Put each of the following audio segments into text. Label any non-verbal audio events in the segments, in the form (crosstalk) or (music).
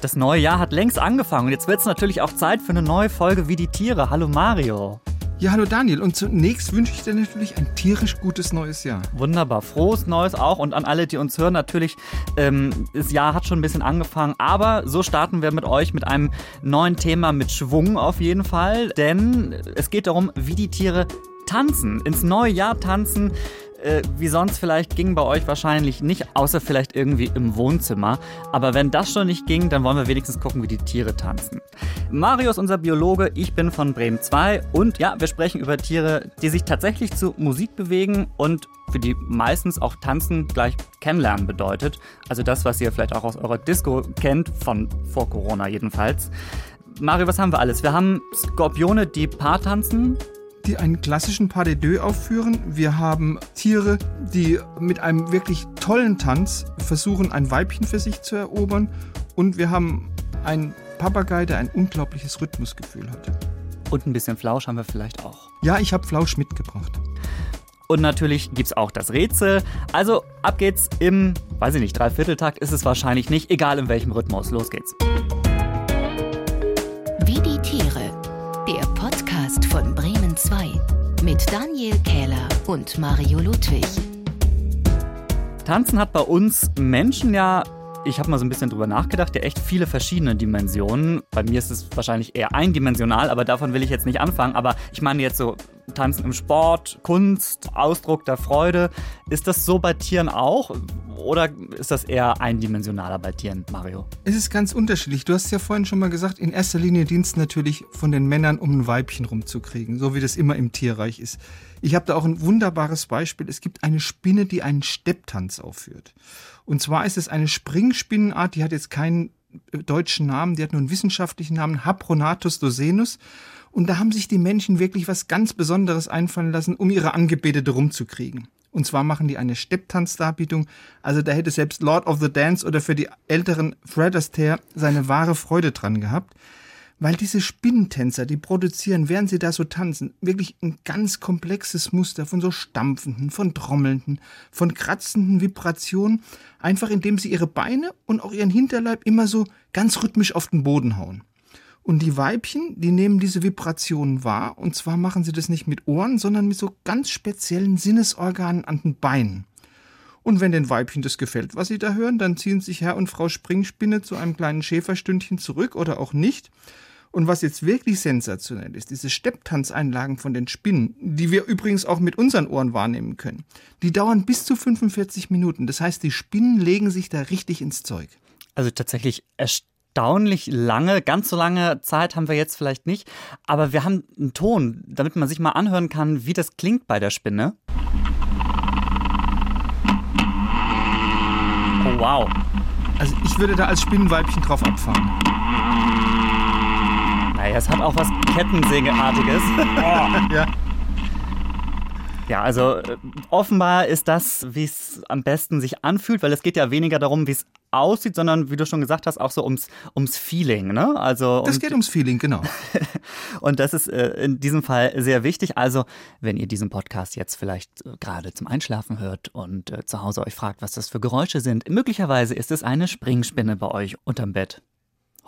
Das neue Jahr hat längst angefangen und jetzt wird es natürlich auch Zeit für eine neue Folge wie die Tiere. Hallo Mario. Ja, hallo Daniel. Und zunächst wünsche ich dir natürlich ein tierisch gutes neues Jahr. Wunderbar. Frohes Neues auch. Und an alle, die uns hören, natürlich, ähm, das Jahr hat schon ein bisschen angefangen. Aber so starten wir mit euch mit einem neuen Thema mit Schwung auf jeden Fall. Denn es geht darum, wie die Tiere tanzen, ins neue Jahr tanzen äh, wie sonst vielleicht ging bei euch wahrscheinlich nicht, außer vielleicht irgendwie im Wohnzimmer. Aber wenn das schon nicht ging, dann wollen wir wenigstens gucken, wie die Tiere tanzen. Mario ist unser Biologe, ich bin von Bremen 2 und ja, wir sprechen über Tiere, die sich tatsächlich zu Musik bewegen und für die meistens auch Tanzen gleich Kennenlernen bedeutet. Also das, was ihr vielleicht auch aus eurer Disco kennt, von vor Corona jedenfalls. Mario, was haben wir alles? Wir haben Skorpione, die Paar tanzen die einen klassischen Pas de deux aufführen. Wir haben Tiere, die mit einem wirklich tollen Tanz versuchen, ein Weibchen für sich zu erobern. Und wir haben einen Papagei, der ein unglaubliches Rhythmusgefühl hat. Und ein bisschen Flausch haben wir vielleicht auch. Ja, ich habe Flausch mitgebracht. Und natürlich gibt es auch das Rätsel. Also ab geht's im, weiß ich nicht, Dreivierteltakt ist es wahrscheinlich nicht, egal in welchem Rhythmus. Los geht's. Wie die Tiere. Mit Daniel Kähler und Mario Ludwig. Tanzen hat bei uns Menschen ja ich habe mal so ein bisschen drüber nachgedacht, ja echt viele verschiedene Dimensionen. Bei mir ist es wahrscheinlich eher eindimensional, aber davon will ich jetzt nicht anfangen. Aber ich meine jetzt so Tanzen im Sport, Kunst, Ausdruck der Freude. Ist das so bei Tieren auch? Oder ist das eher eindimensionaler bei Tieren, Mario? Es ist ganz unterschiedlich. Du hast ja vorhin schon mal gesagt, in erster Linie Dienst natürlich von den Männern, um ein Weibchen rumzukriegen, so wie das immer im Tierreich ist. Ich habe da auch ein wunderbares Beispiel. Es gibt eine Spinne, die einen Stepptanz aufführt. Und zwar ist es eine Springspinnenart, die hat jetzt keinen äh, deutschen Namen, die hat nur einen wissenschaftlichen Namen, Hapronatus dosenus. Und da haben sich die Menschen wirklich was ganz Besonderes einfallen lassen, um ihre Angebetete rumzukriegen. Und zwar machen die eine Stepptanzdarbietung. Also da hätte selbst Lord of the Dance oder für die älteren Fred Astaire seine wahre Freude dran gehabt. Weil diese Spinnentänzer, die produzieren, während sie da so tanzen, wirklich ein ganz komplexes Muster von so stampfenden, von trommelnden, von kratzenden Vibrationen, einfach indem sie ihre Beine und auch ihren Hinterleib immer so ganz rhythmisch auf den Boden hauen. Und die Weibchen, die nehmen diese Vibrationen wahr, und zwar machen sie das nicht mit Ohren, sondern mit so ganz speziellen Sinnesorganen an den Beinen. Und wenn den Weibchen das gefällt, was sie da hören, dann ziehen sich Herr und Frau Springspinne zu einem kleinen Schäferstündchen zurück oder auch nicht und was jetzt wirklich sensationell ist, diese Stepptanzeinlagen von den Spinnen, die wir übrigens auch mit unseren Ohren wahrnehmen können, die dauern bis zu 45 Minuten. Das heißt, die Spinnen legen sich da richtig ins Zeug. Also tatsächlich erstaunlich lange, ganz so lange Zeit haben wir jetzt vielleicht nicht, aber wir haben einen Ton, damit man sich mal anhören kann, wie das klingt bei der Spinne. Oh wow. Also ich würde da als Spinnenweibchen drauf abfahren. Naja, es hat auch was Kettensägeartiges. Oh. (laughs) ja. Ja, also äh, offenbar ist das, wie es am besten sich anfühlt, weil es geht ja weniger darum, wie es aussieht, sondern wie du schon gesagt hast, auch so ums, ums Feeling. Ne? Also, das geht ums Feeling, genau. (laughs) und das ist äh, in diesem Fall sehr wichtig. Also, wenn ihr diesen Podcast jetzt vielleicht äh, gerade zum Einschlafen hört und äh, zu Hause euch fragt, was das für Geräusche sind, möglicherweise ist es eine Springspinne bei euch unterm Bett.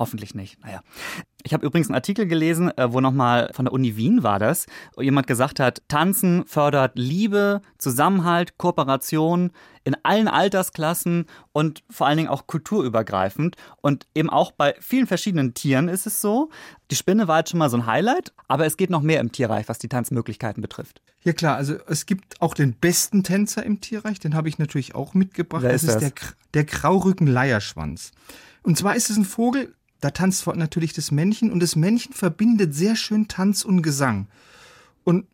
Hoffentlich nicht. Naja. Ich habe übrigens einen Artikel gelesen, äh, wo nochmal von der Uni Wien war das, wo jemand gesagt hat, Tanzen fördert Liebe, Zusammenhalt, Kooperation in allen Altersklassen und vor allen Dingen auch kulturübergreifend. Und eben auch bei vielen verschiedenen Tieren ist es so. Die Spinne war jetzt schon mal so ein Highlight, aber es geht noch mehr im Tierreich, was die Tanzmöglichkeiten betrifft. Ja klar, also es gibt auch den besten Tänzer im Tierreich, den habe ich natürlich auch mitgebracht. Wer das ist, das? der, der Graurücken-Leierschwanz. Und zwar ist es ein Vogel, da tanzt natürlich das Männchen und das Männchen verbindet sehr schön Tanz und Gesang. Und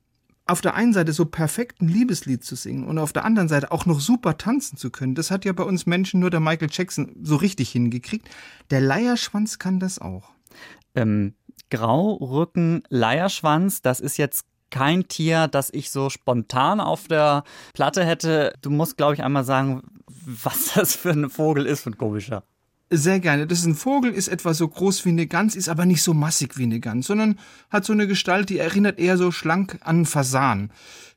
auf der einen Seite so perfekt ein Liebeslied zu singen und auf der anderen Seite auch noch super tanzen zu können, das hat ja bei uns Menschen nur der Michael Jackson so richtig hingekriegt. Der Leierschwanz kann das auch. Ähm, Graurücken, Leierschwanz, das ist jetzt kein Tier, das ich so spontan auf der Platte hätte. Du musst, glaube ich, einmal sagen, was das für ein Vogel ist, ein komischer. Sehr gerne. Das ist ein Vogel, ist etwa so groß wie eine Gans, ist aber nicht so massig wie eine Gans, sondern hat so eine Gestalt, die erinnert eher so schlank an Fasan.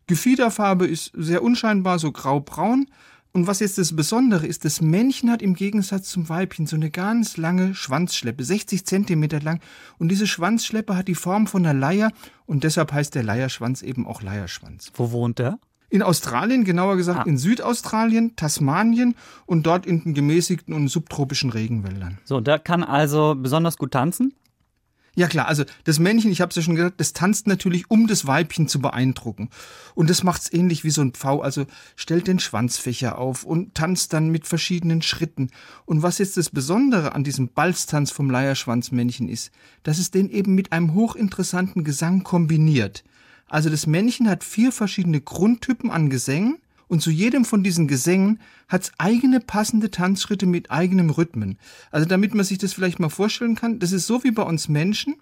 Gefiederfarbe ist sehr unscheinbar, so grau-braun. Und was jetzt das Besondere ist, das Männchen hat im Gegensatz zum Weibchen so eine ganz lange Schwanzschleppe, 60 Zentimeter lang. Und diese Schwanzschleppe hat die Form von einer Leier und deshalb heißt der Leierschwanz eben auch Leierschwanz. Wo wohnt der? In Australien, genauer gesagt Ah. in Südaustralien, Tasmanien und dort in den gemäßigten und subtropischen Regenwäldern. So, der kann also besonders gut tanzen. Ja klar, also das Männchen, ich habe es ja schon gesagt, das tanzt natürlich, um das Weibchen zu beeindrucken. Und das macht's ähnlich wie so ein Pfau, also stellt den Schwanzfächer auf und tanzt dann mit verschiedenen Schritten. Und was jetzt das Besondere an diesem Balztanz vom Leierschwanzmännchen ist, dass es den eben mit einem hochinteressanten Gesang kombiniert. Also das Männchen hat vier verschiedene Grundtypen an Gesängen und zu jedem von diesen Gesängen hat's eigene passende Tanzschritte mit eigenem Rhythmen. Also damit man sich das vielleicht mal vorstellen kann, das ist so wie bei uns Menschen,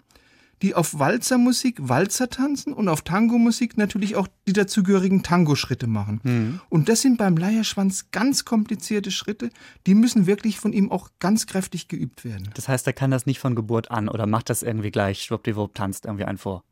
die auf Walzermusik Walzer tanzen und auf Tango-Musik natürlich auch die dazugehörigen Tango-Schritte machen. Und das sind beim Leierschwanz ganz komplizierte Schritte, die müssen wirklich von ihm auch ganz kräftig geübt werden. Das heißt, er kann das nicht von Geburt an oder macht das irgendwie gleich, schwuppdiwupp, tanzt irgendwie einen vor.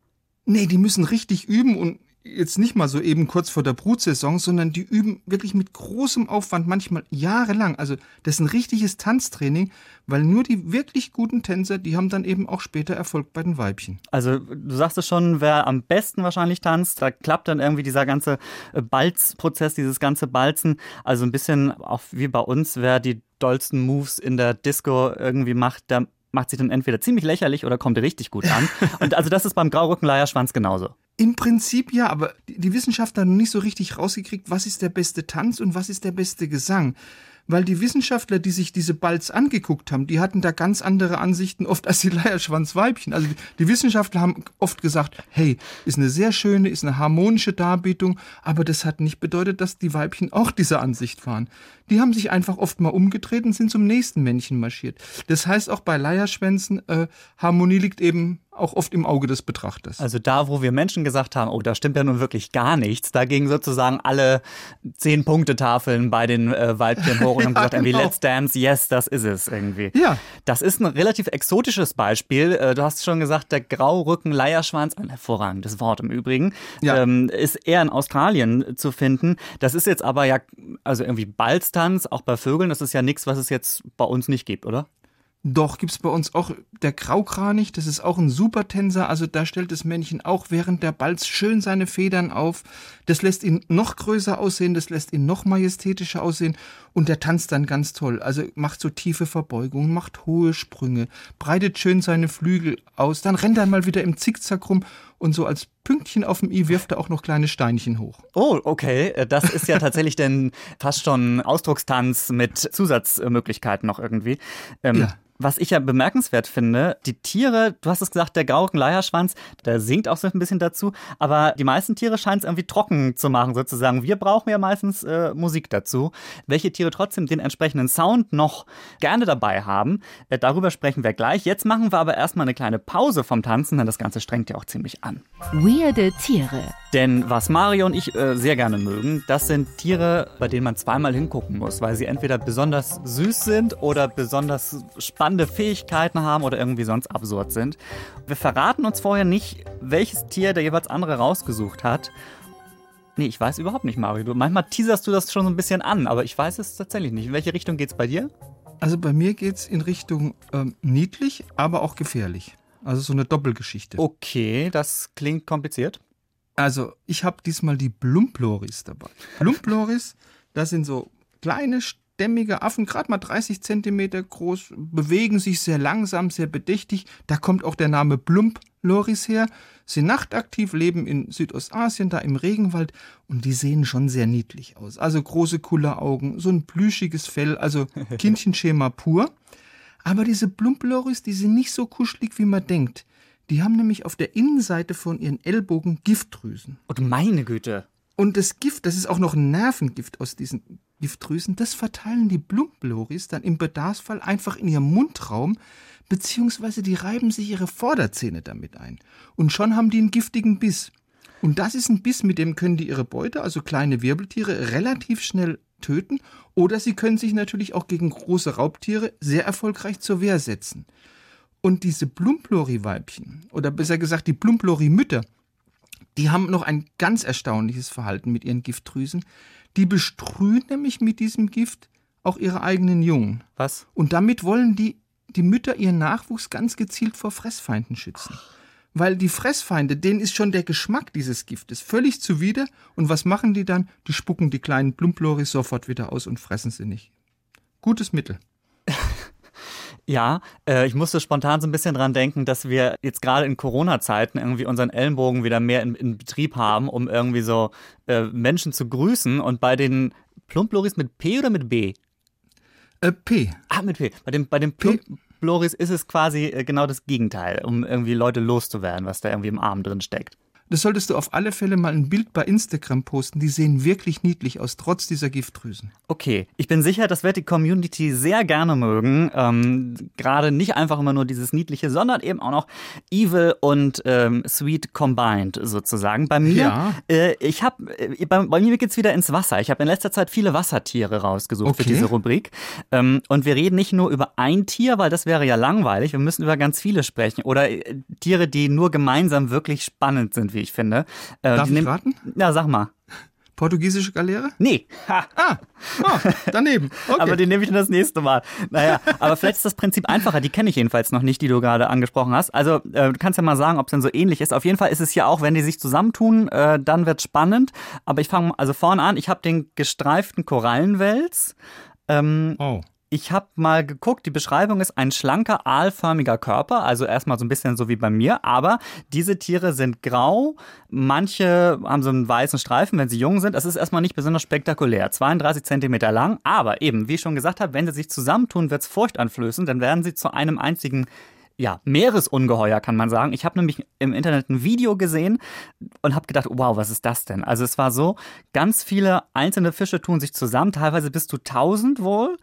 Nee, die müssen richtig üben und jetzt nicht mal so eben kurz vor der Brutsaison, sondern die üben wirklich mit großem Aufwand, manchmal jahrelang. Also das ist ein richtiges Tanztraining, weil nur die wirklich guten Tänzer, die haben dann eben auch später Erfolg bei den Weibchen. Also du sagst es schon, wer am besten wahrscheinlich tanzt, da klappt dann irgendwie dieser ganze äh, Balzprozess, dieses ganze Balzen. Also ein bisschen auch wie bei uns, wer die dollsten Moves in der Disco irgendwie macht, der macht sich dann entweder ziemlich lächerlich oder kommt richtig gut an. (laughs) Und also das ist beim Graurückenleierschwanz genauso. Im Prinzip ja, aber die Wissenschaftler haben nicht so richtig rausgekriegt, was ist der beste Tanz und was ist der beste Gesang. Weil die Wissenschaftler, die sich diese Balz angeguckt haben, die hatten da ganz andere Ansichten oft als die Leierschwanzweibchen. Also die, Wissenschaftler haben oft gesagt, hey, ist eine sehr schöne, ist eine harmonische Darbietung, aber das hat nicht bedeutet, dass die Weibchen auch dieser Ansicht waren. Die haben sich einfach oft mal umgedreht und sind zum nächsten Männchen marschiert. Das heißt auch bei Leierschwänzen, äh, Harmonie liegt eben auch oft im Auge des Betrachters. Also da, wo wir Menschen gesagt haben, oh, da stimmt ja nun wirklich gar nichts, da gingen sozusagen alle zehn Punkte-Tafeln bei den äh, Weibchen hoch und haben (laughs) Ja, gesagt, irgendwie, genau. let's dance, yes, das ist es irgendwie. Ja. Das ist ein relativ exotisches Beispiel. Äh, Du hast schon gesagt, der Graurücken-Leierschwanz, ein hervorragendes Wort im Übrigen, Ja. ähm, ist eher in Australien zu finden. Das ist jetzt aber ja, also irgendwie Balztanz, auch bei Vögeln, das ist ja nichts, was es jetzt bei uns nicht gibt, oder? Doch, gibt's bei uns auch der Graukranich, das ist auch ein super Tänzer, also da stellt das Männchen auch während der Balz schön seine Federn auf. Das lässt ihn noch größer aussehen, das lässt ihn noch majestätischer aussehen und der tanzt dann ganz toll. Also macht so tiefe Verbeugungen, macht hohe Sprünge, breitet schön seine Flügel aus, dann rennt er mal wieder im Zickzack rum und so als Pünktchen auf dem i wirft er auch noch kleine Steinchen hoch. Oh, okay. Äh, Das ist ja tatsächlich denn fast schon Ausdruckstanz mit Zusatzmöglichkeiten noch irgendwie. Ähm, Ja. Was ich ja bemerkenswert finde, die Tiere, du hast es gesagt, der Grauken-Leierschwanz, der singt auch so ein bisschen dazu, aber die meisten Tiere scheinen es irgendwie trocken zu machen sozusagen. Wir brauchen ja meistens äh, Musik dazu. Welche Tiere trotzdem den entsprechenden Sound noch gerne dabei haben, äh, darüber sprechen wir gleich. Jetzt machen wir aber erstmal eine kleine Pause vom Tanzen, denn das Ganze strengt ja auch ziemlich an. Weirde Tiere. Denn was Mario und ich äh, sehr gerne mögen, das sind Tiere, bei denen man zweimal hingucken muss, weil sie entweder besonders süß sind oder besonders spannende Fähigkeiten haben oder irgendwie sonst absurd sind. Wir verraten uns vorher nicht, welches Tier der jeweils andere rausgesucht hat. Nee, ich weiß überhaupt nicht, Mario. Du, manchmal teaserst du das schon so ein bisschen an, aber ich weiß es tatsächlich nicht. In welche Richtung geht's bei dir? Also bei mir geht's in Richtung ähm, niedlich, aber auch gefährlich. Also so eine Doppelgeschichte. Okay, das klingt kompliziert. Also, ich habe diesmal die Blumploris dabei. Blumploris, das sind so kleine, stämmige Affen, gerade mal 30 Zentimeter groß, bewegen sich sehr langsam, sehr bedächtig. Da kommt auch der Name Blumploris her. Sind nachtaktiv, leben in Südostasien, da im Regenwald und die sehen schon sehr niedlich aus. Also große Kulleraugen, so ein plüschiges Fell, also (laughs) Kindchenschema pur. Aber diese Blumploris, die sind nicht so kuschelig, wie man denkt. Die haben nämlich auf der Innenseite von ihren Ellbogen Giftdrüsen. Und meine Güte. Und das Gift, das ist auch noch ein Nervengift aus diesen Giftdrüsen, das verteilen die Blumploris dann im Bedarfsfall einfach in ihrem Mundraum, beziehungsweise die reiben sich ihre Vorderzähne damit ein. Und schon haben die einen giftigen Biss. Und das ist ein Biss, mit dem können die ihre Beute, also kleine Wirbeltiere, relativ schnell töten. Oder sie können sich natürlich auch gegen große Raubtiere sehr erfolgreich zur Wehr setzen. Und diese Blumplori-Weibchen, oder besser gesagt die Blumplori-Mütter, die haben noch ein ganz erstaunliches Verhalten mit ihren Giftdrüsen. Die bestrühen nämlich mit diesem Gift auch ihre eigenen Jungen. Was? Und damit wollen die, die Mütter ihren Nachwuchs ganz gezielt vor Fressfeinden schützen. Weil die Fressfeinde, denen ist schon der Geschmack dieses Giftes völlig zuwider. Und was machen die dann? Die spucken die kleinen Plumploris sofort wieder aus und fressen sie nicht. Gutes Mittel. (laughs) Ja, äh, ich musste spontan so ein bisschen dran denken, dass wir jetzt gerade in Corona-Zeiten irgendwie unseren Ellenbogen wieder mehr in, in Betrieb haben, um irgendwie so äh, Menschen zu grüßen. Und bei den Plumploris mit P oder mit B? Äh, P. Ah, mit P. Bei dem, bei dem Plumploris ist es quasi äh, genau das Gegenteil, um irgendwie Leute loszuwerden, was da irgendwie im Arm drin steckt. Das solltest du auf alle Fälle mal ein Bild bei Instagram posten. Die sehen wirklich niedlich aus, trotz dieser Giftdrüsen. Okay, ich bin sicher, das wird die Community sehr gerne mögen. Ähm, Gerade nicht einfach immer nur dieses Niedliche, sondern eben auch noch Evil und ähm, Sweet combined sozusagen. Bei mir, Ja. äh, ich habe, äh, bei, bei mir geht's wieder ins Wasser. Ich habe in letzter Zeit viele Wassertiere rausgesucht für Okay. diese Rubrik. Ähm, und wir reden nicht nur über ein Tier, weil das wäre ja langweilig. Wir müssen über ganz viele sprechen. Oder äh, Tiere, die nur gemeinsam wirklich spannend sind, wie ich finde. Äh, Darf ich nehm- raten? Ja, sag mal. Portugiesische Galeere? Nee. Ha. Ah, (laughs) ah daneben. Okay. Aber die nehme ich dann das nächste Mal. Naja, aber vielleicht ist das Prinzip einfacher. Die kenne ich jedenfalls noch nicht, die du gerade angesprochen hast. Also äh, du kannst ja mal sagen, ob es denn so ähnlich ist. Auf jeden Fall ist es ja auch, wenn die sich zusammentun, äh, dann wird spannend. Aber ich fange also vorne an. Ich habe den gestreiften Korallenwels. Ähm, oh. Ich habe mal geguckt, die Beschreibung ist ein schlanker, aalförmiger Körper, also erstmal so ein bisschen so wie bei mir, aber diese Tiere sind grau, manche haben so einen weißen Streifen, wenn sie jung sind. Das ist erstmal nicht besonders spektakulär. 32 Zentimeter lang, aber eben, wie ich schon gesagt habe, wenn sie sich zusammentun, wird's furchteinflößend, dann werden sie zu einem einzigen ja, Meeresungeheuer kann man sagen. Ich habe nämlich im Internet ein Video gesehen und habe gedacht, wow, was ist das denn? Also es war so, ganz viele einzelne Fische tun sich zusammen, teilweise bis zu 1000 wohl.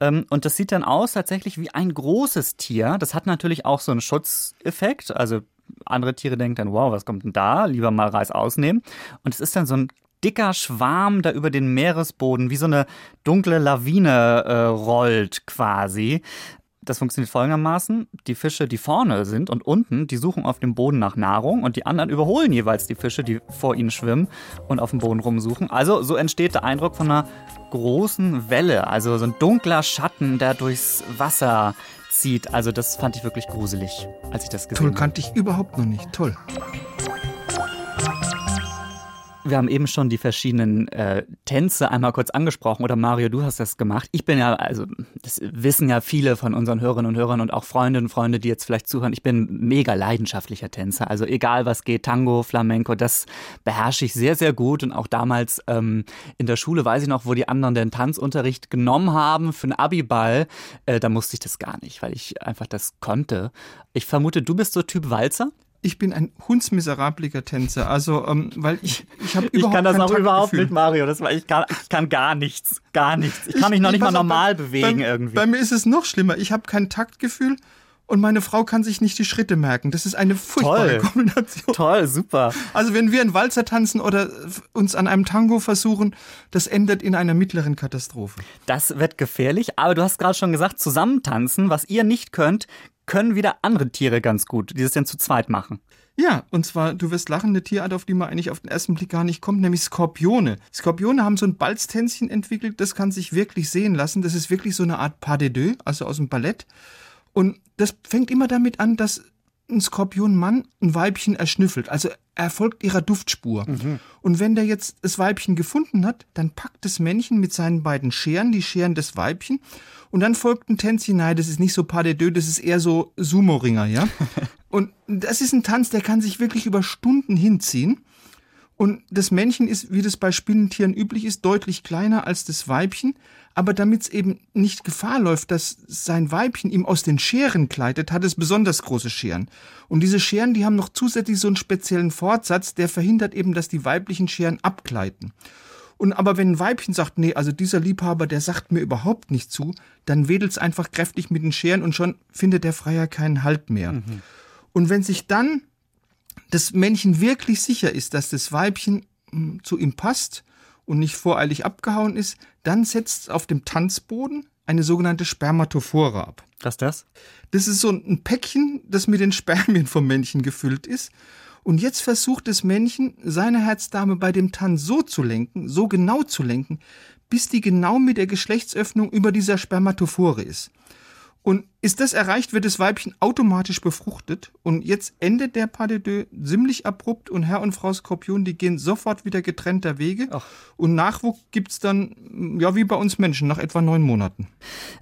Ähm, Und das sieht dann aus tatsächlich wie ein großes Tier. Das hat natürlich auch so einen Schutzeffekt. Also andere Tiere denken dann, wow, was kommt denn da? Lieber mal Reis ausnehmen. Und es ist dann so ein dicker Schwarm, der über den Meeresboden wie so eine dunkle Lawine äh, rollt quasi. Das funktioniert folgendermaßen. Die Fische, die vorne sind und unten, die suchen auf dem Boden nach Nahrung und die anderen überholen jeweils die Fische, die vor ihnen schwimmen und auf dem Boden rumsuchen. Also so entsteht der Eindruck von einer großen Welle, also so ein dunkler Schatten, der durchs Wasser zieht. Also das fand ich wirklich gruselig, als ich das gesehen Toll, habe. kannte ich überhaupt noch nicht. Toll. Wir haben eben schon die verschiedenen äh, Tänze einmal kurz angesprochen. Oder Mario, du hast das gemacht. Ich bin ja, also das wissen ja viele von unseren Hörerinnen und Hörern und auch Freundinnen und Freunde, die jetzt vielleicht zuhören. Ich bin mega leidenschaftlicher Tänzer. Also egal was geht, Tango, Flamenco, das beherrsche ich sehr, sehr gut. Und auch damals ähm, in der Schule weiß ich noch, wo die anderen den Tanzunterricht genommen haben für einen Abiball. Äh, da musste ich das gar nicht, weil ich einfach das konnte. Ich vermute, du bist so Typ Walzer? Ich bin ein hundsmiserabliger Tänzer, also ähm, weil ich ich habe Ich überhaupt kann das auch überhaupt nicht, Mario. Das war, ich, kann, ich kann gar nichts. Gar nichts. Ich kann mich noch nicht mal normal bei, bewegen bei, irgendwie. Bei mir ist es noch schlimmer. Ich habe kein Taktgefühl und meine Frau kann sich nicht die Schritte merken. Das ist eine furchtbare Toll. Kombination. Toll, super. Also wenn wir einen Walzer tanzen oder uns an einem Tango versuchen, das endet in einer mittleren Katastrophe. Das wird gefährlich. Aber du hast gerade schon gesagt, zusammentanzen, was ihr nicht könnt, können wieder andere Tiere ganz gut, die es denn zu zweit machen. Ja, und zwar, du wirst lachen, eine Tierart, auf die man eigentlich auf den ersten Blick gar nicht kommt, nämlich Skorpione. Skorpione haben so ein Balztänzchen entwickelt, das kann sich wirklich sehen lassen. Das ist wirklich so eine Art Pas de deux, also aus dem Ballett. Und das fängt immer damit an, dass ein Skorpionmann ein Weibchen erschnüffelt. Also er folgt ihrer Duftspur. Und wenn der jetzt das Weibchen gefunden hat, dann packt das Männchen mit seinen beiden Scheren die Scheren des Weibchen und dann folgt ein Tänzchen. Nein, das ist nicht so Pas de deux, das ist eher so Sumo-Ringer, ja? (laughs) und das ist ein Tanz, der kann sich wirklich über Stunden hinziehen. Und das Männchen ist, wie das bei Spinnentieren üblich ist, deutlich kleiner als das Weibchen. Aber damit es eben nicht Gefahr läuft, dass sein Weibchen ihm aus den Scheren gleitet, hat es besonders große Scheren. Und diese Scheren, die haben noch zusätzlich so einen speziellen Fortsatz, der verhindert eben, dass die weiblichen Scheren abgleiten. Und aber wenn ein Weibchen sagt, nee, also dieser Liebhaber, der sagt mir überhaupt nicht zu, dann wedelt's einfach kräftig mit den Scheren und schon findet der Freier keinen Halt mehr. Und wenn sich dann das Männchen wirklich sicher ist, dass das Weibchen mm, zu ihm passt und nicht voreilig abgehauen ist, dann setzt es auf dem Tanzboden eine sogenannte Spermatophore ab. Was ist das? Das ist so ein Päckchen, das mit den Spermien vom Männchen gefüllt ist. Und jetzt versucht das Männchen, seine Herzdame bei dem Tanz so zu lenken, so genau zu lenken, bis die genau mit der Geschlechtsöffnung über dieser Spermatophore ist. Und ist das erreicht, wird das Weibchen automatisch befruchtet. Und jetzt endet der Pas de deux ziemlich abrupt und Herr und Frau Skorpion, die gehen sofort wieder getrennter Wege. Ach. Und Nachwuchs gibt's dann, ja, wie bei uns Menschen, nach etwa neun Monaten.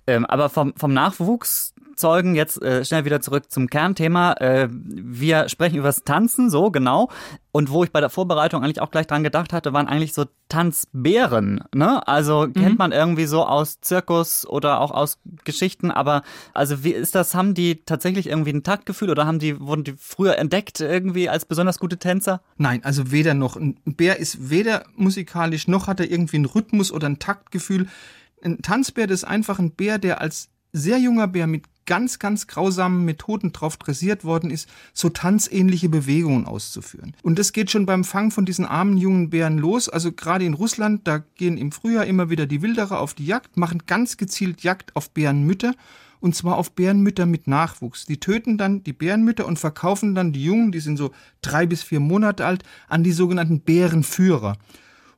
Ähm, aber vom, vom Nachwuchs Zeugen, jetzt äh, schnell wieder zurück zum Kernthema. Äh, wir sprechen über das Tanzen, so genau. Und wo ich bei der Vorbereitung eigentlich auch gleich dran gedacht hatte, waren eigentlich so Tanzbären. Ne? Also mhm. kennt man irgendwie so aus Zirkus oder auch aus Geschichten. Aber also wie ist das? Haben die tatsächlich irgendwie ein Taktgefühl oder haben die wurden die früher entdeckt irgendwie als besonders gute Tänzer? Nein, also weder noch. Ein Bär ist weder musikalisch noch hat er irgendwie einen Rhythmus oder ein Taktgefühl. Ein Tanzbär das ist einfach ein Bär, der als sehr junger Bär mit ganz, ganz grausamen Methoden drauf dressiert worden ist, so tanzähnliche Bewegungen auszuführen. Und das geht schon beim Fang von diesen armen jungen Bären los. Also gerade in Russland, da gehen im Frühjahr immer wieder die Wilderer auf die Jagd, machen ganz gezielt Jagd auf Bärenmütter und zwar auf Bärenmütter mit Nachwuchs. Die töten dann die Bärenmütter und verkaufen dann die Jungen, die sind so drei bis vier Monate alt, an die sogenannten Bärenführer.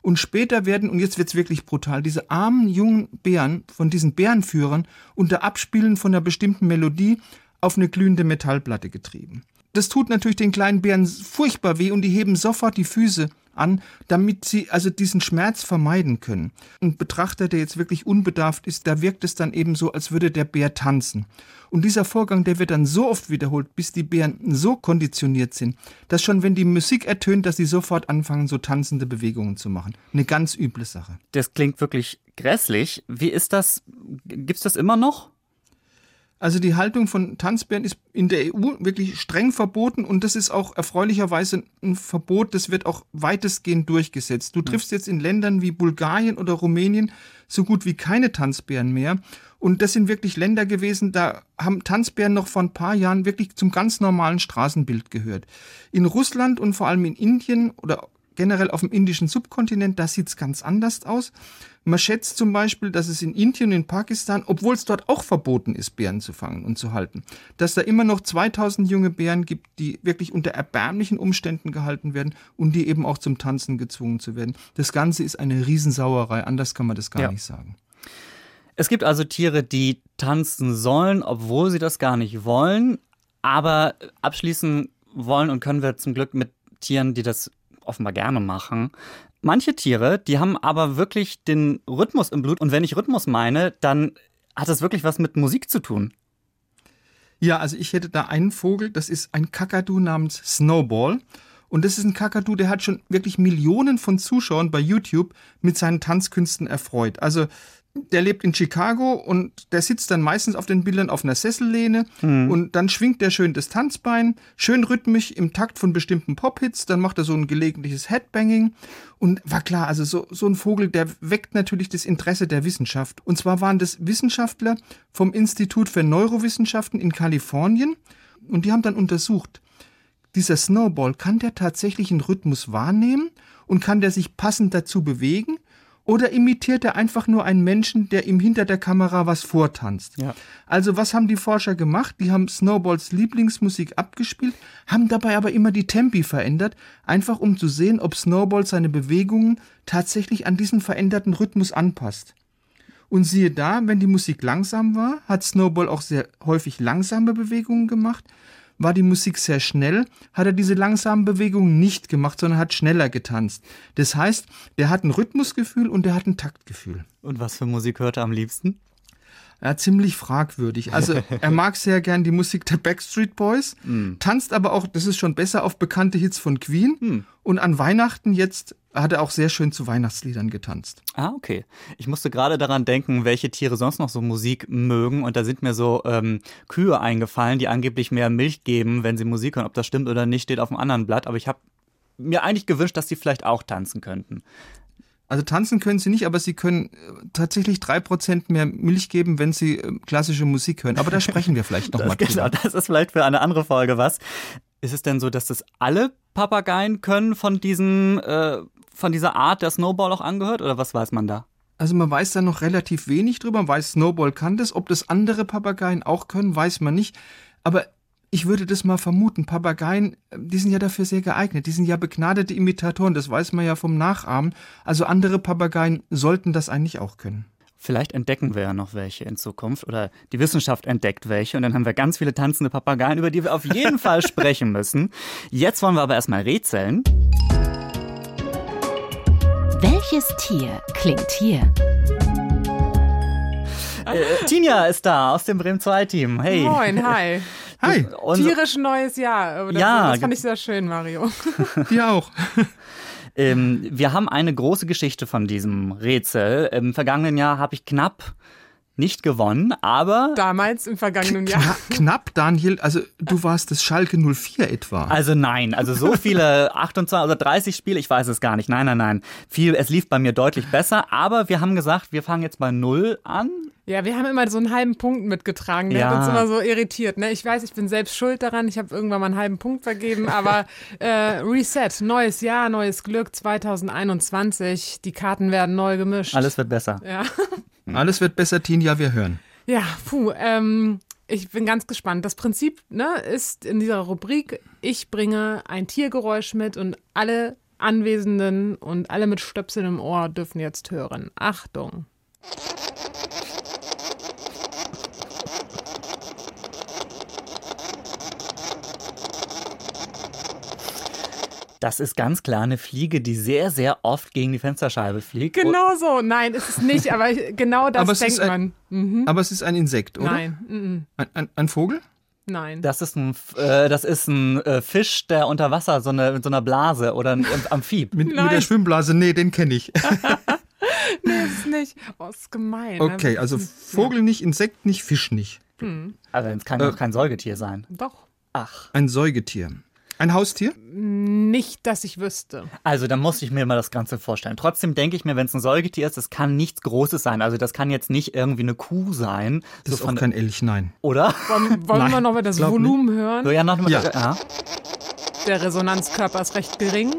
Und später werden, und jetzt wird's wirklich brutal, diese armen jungen Bären von diesen Bärenführern unter Abspielen von einer bestimmten Melodie auf eine glühende Metallplatte getrieben. Das tut natürlich den kleinen Bären furchtbar weh und die heben sofort die Füße an, damit sie also diesen Schmerz vermeiden können. Ein Betrachter, der jetzt wirklich unbedarft ist, da wirkt es dann eben so, als würde der Bär tanzen. Und dieser Vorgang, der wird dann so oft wiederholt, bis die Bären so konditioniert sind, dass schon wenn die Musik ertönt, dass sie sofort anfangen, so tanzende Bewegungen zu machen. Eine ganz üble Sache. Das klingt wirklich grässlich. Wie ist das? Gibt's das immer noch? Also die Haltung von Tanzbären ist in der EU wirklich streng verboten und das ist auch erfreulicherweise ein Verbot, das wird auch weitestgehend durchgesetzt. Du triffst jetzt in Ländern wie Bulgarien oder Rumänien so gut wie keine Tanzbären mehr und das sind wirklich Länder gewesen, da haben Tanzbären noch vor ein paar Jahren wirklich zum ganz normalen Straßenbild gehört. In Russland und vor allem in Indien oder generell auf dem indischen Subkontinent, da sieht's ganz anders aus. Man schätzt zum Beispiel, dass es in Indien und in Pakistan, obwohl es dort auch verboten ist, Bären zu fangen und zu halten, dass da immer noch 2000 junge Bären gibt, die wirklich unter erbärmlichen Umständen gehalten werden und die eben auch zum Tanzen gezwungen zu werden. Das Ganze ist eine Riesensauerei, anders kann man das gar ja. nicht sagen. Es gibt also Tiere, die tanzen sollen, obwohl sie das gar nicht wollen. Aber abschließen wollen und können wir zum Glück mit Tieren, die das offenbar gerne machen. Manche Tiere, die haben aber wirklich den Rhythmus im Blut. Und wenn ich Rhythmus meine, dann hat das wirklich was mit Musik zu tun. Ja, also ich hätte da einen Vogel, das ist ein Kakadu namens Snowball. Und das ist ein Kakadu, der hat schon wirklich Millionen von Zuschauern bei YouTube mit seinen Tanzkünsten erfreut. Also der lebt in Chicago und der sitzt dann meistens auf den Bildern auf einer Sessellehne mhm. und dann schwingt der schön das Tanzbein, schön rhythmisch im Takt von bestimmten Pop-Hits, dann macht er so ein gelegentliches Headbanging und war klar, also so, so ein Vogel, der weckt natürlich das Interesse der Wissenschaft. Und zwar waren das Wissenschaftler vom Institut für Neurowissenschaften in Kalifornien und die haben dann untersucht, dieser Snowball, kann der tatsächlich einen Rhythmus wahrnehmen und kann der sich passend dazu bewegen? Oder imitiert er einfach nur einen Menschen, der ihm hinter der Kamera was vortanzt? Ja. Also was haben die Forscher gemacht? Die haben Snowballs Lieblingsmusik abgespielt, haben dabei aber immer die Tempi verändert, einfach um zu sehen, ob Snowball seine Bewegungen tatsächlich an diesen veränderten Rhythmus anpasst. Und siehe da, wenn die Musik langsam war, hat Snowball auch sehr häufig langsame Bewegungen gemacht. War die Musik sehr schnell, hat er diese langsamen Bewegungen nicht gemacht, sondern hat schneller getanzt. Das heißt, der hat ein Rhythmusgefühl und der hat ein Taktgefühl. Und was für Musik hört er am liebsten? Ja, ziemlich fragwürdig. Also (laughs) er mag sehr gern die Musik der Backstreet Boys, mm. tanzt aber auch, das ist schon besser, auf bekannte Hits von Queen. Mm. Und an Weihnachten jetzt hat er auch sehr schön zu Weihnachtsliedern getanzt. Ah, okay. Ich musste gerade daran denken, welche Tiere sonst noch so Musik mögen. Und da sind mir so ähm, Kühe eingefallen, die angeblich mehr Milch geben, wenn sie Musik hören. Ob das stimmt oder nicht, steht auf einem anderen Blatt. Aber ich habe mir eigentlich gewünscht, dass sie vielleicht auch tanzen könnten. Also tanzen können sie nicht, aber sie können äh, tatsächlich drei Prozent mehr Milch geben, wenn sie äh, klassische Musik hören. Aber da sprechen wir vielleicht nochmal drüber. Genau, das ist vielleicht für eine andere Folge was. Ist es denn so, dass das alle Papageien können von diesem, äh, von dieser Art der Snowball auch angehört oder was weiß man da? Also man weiß da noch relativ wenig drüber. Man weiß, Snowball kann das. Ob das andere Papageien auch können, weiß man nicht. Aber Ich würde das mal vermuten. Papageien, äh, die sind ja dafür sehr geeignet. Die sind ja begnadete Imitatoren, das weiß man ja vom Nachahmen. Also andere Papageien sollten das eigentlich auch können. Vielleicht entdecken wir ja noch welche in Zukunft oder die Wissenschaft entdeckt welche und dann haben wir ganz viele tanzende Papageien, über die wir auf jeden Fall (laughs) sprechen müssen. Jetzt wollen wir aber erstmal rätseln. Welches Tier klingt hier? Äh, Tinja ist da aus dem Bremen 2 Team. Hey. Moin, hi. (laughs) Hi, Und Tierisch neues Jahr. Das, Ja, das fand ich sehr schön, Mario. (laughs) dir auch. (laughs) ähm, wir haben eine große Geschichte von diesem Rätsel. Im vergangenen Jahr habe ich knapp nicht gewonnen, aber Damals im vergangenen Jahr. Kna knapp, Daniel, also du warst das Schalke 04 etwa. Also nein, also so viele 28 oder 30 Spiele, ich weiß es gar nicht. Nein, nein, nein. Viel, es lief bei mir deutlich besser, aber wir haben gesagt, wir fangen jetzt bei Null an. Ja, wir haben immer so einen halben Punkt mitgetragen. Der Ja. hat uns immer so irritiert. Ne? Ich weiß, ich bin selbst schuld daran. Ich habe irgendwann mal einen halben Punkt vergeben. (laughs) Aber äh, Reset, neues Jahr, neues Glück 2021. Die Karten werden neu gemischt. Alles wird besser. Ja. (laughs) Alles wird besser, Tinja, wir hören. Ja, puh, ähm, ich bin ganz gespannt. Das Prinzip ne, ist in dieser Rubrik, ich bringe ein Tiergeräusch mit und alle Anwesenden und alle mit Stöpseln im Ohr dürfen jetzt hören. Achtung. Das ist ganz klar eine Fliege, die sehr, sehr oft gegen die Fensterscheibe fliegt. Genau so. Nein, ist es nicht, aber genau das Aber denkt ist ein- man. Aber es ist ein Insekt, oder? Nein, mm, Ein, ein, ein Vogel? nein. Das ist ein, F- äh, das ist ein äh, Fisch, der unter Wasser so eine, mit so einer Blase oder ein Am- Amphib. Mit, mit der Schwimmblase? Nee, den kenne ich. (laughs) nee, ist es nicht. Oh, ist gemein. ne? Okay, also Vogel nicht, Insekt nicht, Fisch nicht. Also es kann doch kein Säugetier sein. Doch. Ach. Ein Säugetier. Ein Haustier? Nicht, dass ich wüsste. Also da muss ich mir mal das Ganze vorstellen. Trotzdem denke ich mir, wenn es ein Säugetier ist, das kann nichts Großes sein. Also das kann jetzt nicht irgendwie eine Kuh sein. Das ist so auch kein Elch, nein. oder? Wollen, wollen wir Nein, noch mal das glaub Volumen hören? So, ja, noch mal, Ja. ja. Der Resonanzkörper ist recht gering.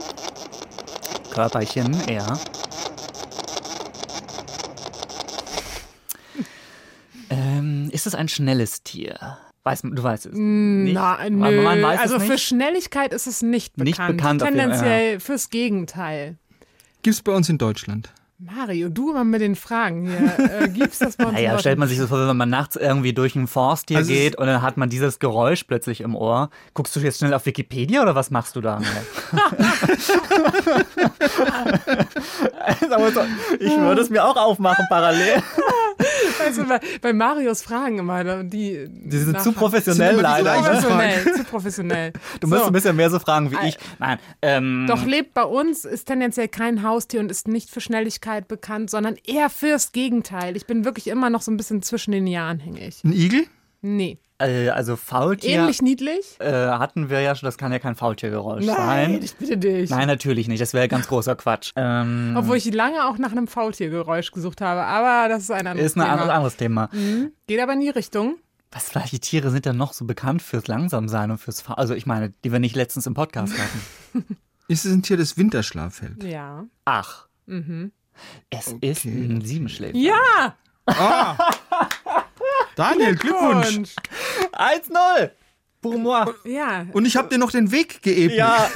Körperchen, ja. Ähm, ist es ein schnelles Tier? Weiß, man- du weißt es. nicht? Na, nö. Man weiß also es für nicht. Schnelligkeit ist es nicht Nicht bekannt. bekannt auf jeden- Tendenziell fürs Gegenteil. Gibt's bei uns in Deutschland. Mario, du immer mit den Fragen hier. Äh, gibt's das bei (laughs) uns? in Naja, stellt man sich so vor, wenn man nachts irgendwie durch einen Forst hier Also es- geht und dann hat man dieses Geräusch plötzlich im Ohr. Guckst du jetzt schnell auf Wikipedia oder was machst du da? Aber (laughs) (laughs) so, ich würde es mir auch aufmachen parallel. Du, bei, bei Marios Fragen immer, die. Die sind zu professionell Sind leider. Ne? Professionell, zu professionell. Du musst So. ein bisschen mehr so fragen wie ich. Nein, ähm, Doch lebt bei uns, ist tendenziell kein Haustier und ist nicht für Schnelligkeit bekannt, sondern eher fürs Gegenteil. Ich bin wirklich immer noch so ein bisschen zwischen den Jahren hängig. Ein Igel? Nee. Äh, also Faultier Ähnlich niedlich? äh, hatten wir ja schon, das kann ja kein Faultiergeräusch sein. ich bitte dich. Nein, natürlich nicht. Das wäre ganz großer Quatsch. Ähm, Obwohl ich lange auch nach einem Faultiergeräusch gesucht habe, aber das ist ein anderes ist ein Thema. anderes, anderes Thema. Geht aber in die Richtung. Was, welche Tiere sind denn noch so bekannt fürs Langsamsein und fürs Faul? Also ich meine, die wir nicht letztens im Podcast hatten. (laughs) Ist es ein Tier, das Winterschlaf hält? Ja. Ach. Es ist ein Siebenschläfer. Ja! Daniel, Glückwunsch. Und, 1-0. Pour moi. ja. Und ich habe dir noch den Weg geebnet. Ja.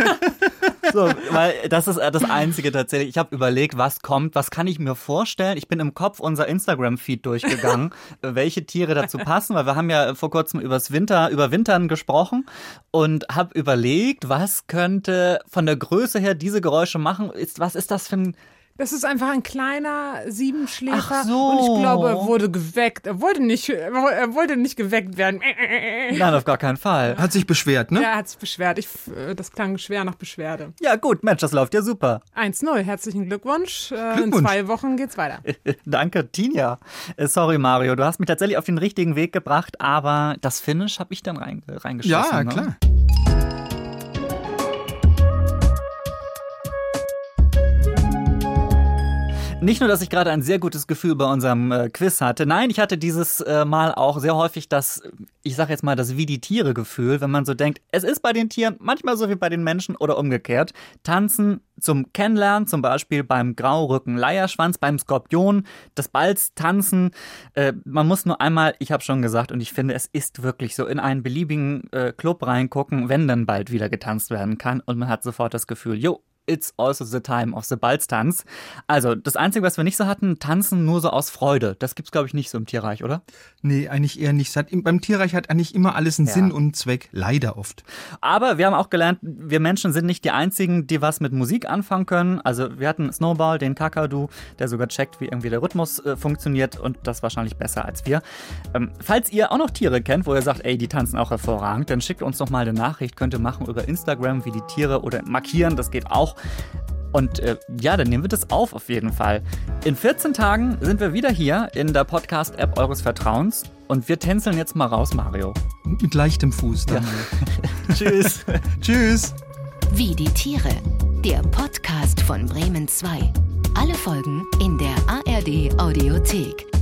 (laughs) so, weil das ist äh, das Einzige tatsächlich. Ich habe überlegt, was kommt, was kann ich mir vorstellen. Ich bin im Kopf unser Instagram-Feed durchgegangen, (laughs) äh, welche Tiere dazu passen, weil wir haben ja vor kurzem übers Winter, über Wintern gesprochen und habe überlegt, was könnte von der Größe her diese Geräusche machen. Ist, was ist das für ein Das ist einfach ein kleiner Siebenschläfer. Ach so. Und ich glaube, er wurde geweckt. Er wollte nicht, er wollte nicht geweckt werden. (laughs) Nein, auf gar keinen Fall. Hat sich beschwert, ne? Er hat sich beschwert. Ich, äh, das klang schwer nach Beschwerde. Ja, gut, Mensch, das läuft ja super. 1-0. Herzlichen Glückwunsch. Äh, In Glückwunsch. zwei Wochen geht's weiter. (laughs) Danke, Tinja. Äh, Sorry, Mario, du hast mich tatsächlich auf den richtigen Weg gebracht, aber das Finish habe ich dann rein, reingeschossen. Ja, ne? Nicht nur, dass ich gerade ein sehr gutes Gefühl bei unserem äh, Quiz hatte. Nein, ich hatte dieses äh, Mal auch sehr häufig das, ich sag jetzt mal, das wie die Tiere Gefühl, wenn man so denkt, es ist bei den Tieren manchmal so wie bei den Menschen oder umgekehrt. Tanzen zum Kennenlernen, zum Beispiel beim Graurücken Leierschwanz, beim Skorpion, das Balz tanzen. Äh, man muss nur einmal, ich habe schon gesagt, und ich finde, es ist wirklich so, in einen beliebigen äh, Club reingucken, wenn dann bald wieder getanzt werden kann und man hat sofort das Gefühl, jo, It's also the time of the Balztanz. Also, das Einzige, was wir nicht so hatten, tanzen nur so aus Freude. Das gibt's, glaube ich, nicht so im Tierreich, oder? Nee, eigentlich eher nicht. Hat, beim Tierreich hat eigentlich immer alles einen ja. Sinn und Zweck. Leider oft. Aber wir haben auch gelernt, wir Menschen sind nicht die Einzigen, die was mit Musik anfangen können. Also, wir hatten Snowball, den Kakadu, der sogar checkt, wie irgendwie der Rhythmus äh, funktioniert und das wahrscheinlich besser als wir. Ähm, falls ihr auch noch Tiere kennt, wo ihr sagt, ey, die tanzen auch hervorragend, dann schickt uns doch mal eine Nachricht. Könnt ihr machen über Instagram, wie die Tiere oder markieren, das geht auch. Und äh, ja, dann nehmen wir das auf auf jeden Fall. In 14 Tagen sind wir wieder hier in der Podcast-App eures Vertrauens und wir tänzeln jetzt mal raus, Mario. Mit leichtem Fuß dann. Ja. (laughs) Tschüss. Tschüss. Wie die Tiere. Der Podcast von Bremen 2. Alle Folgen in der ARD Audiothek.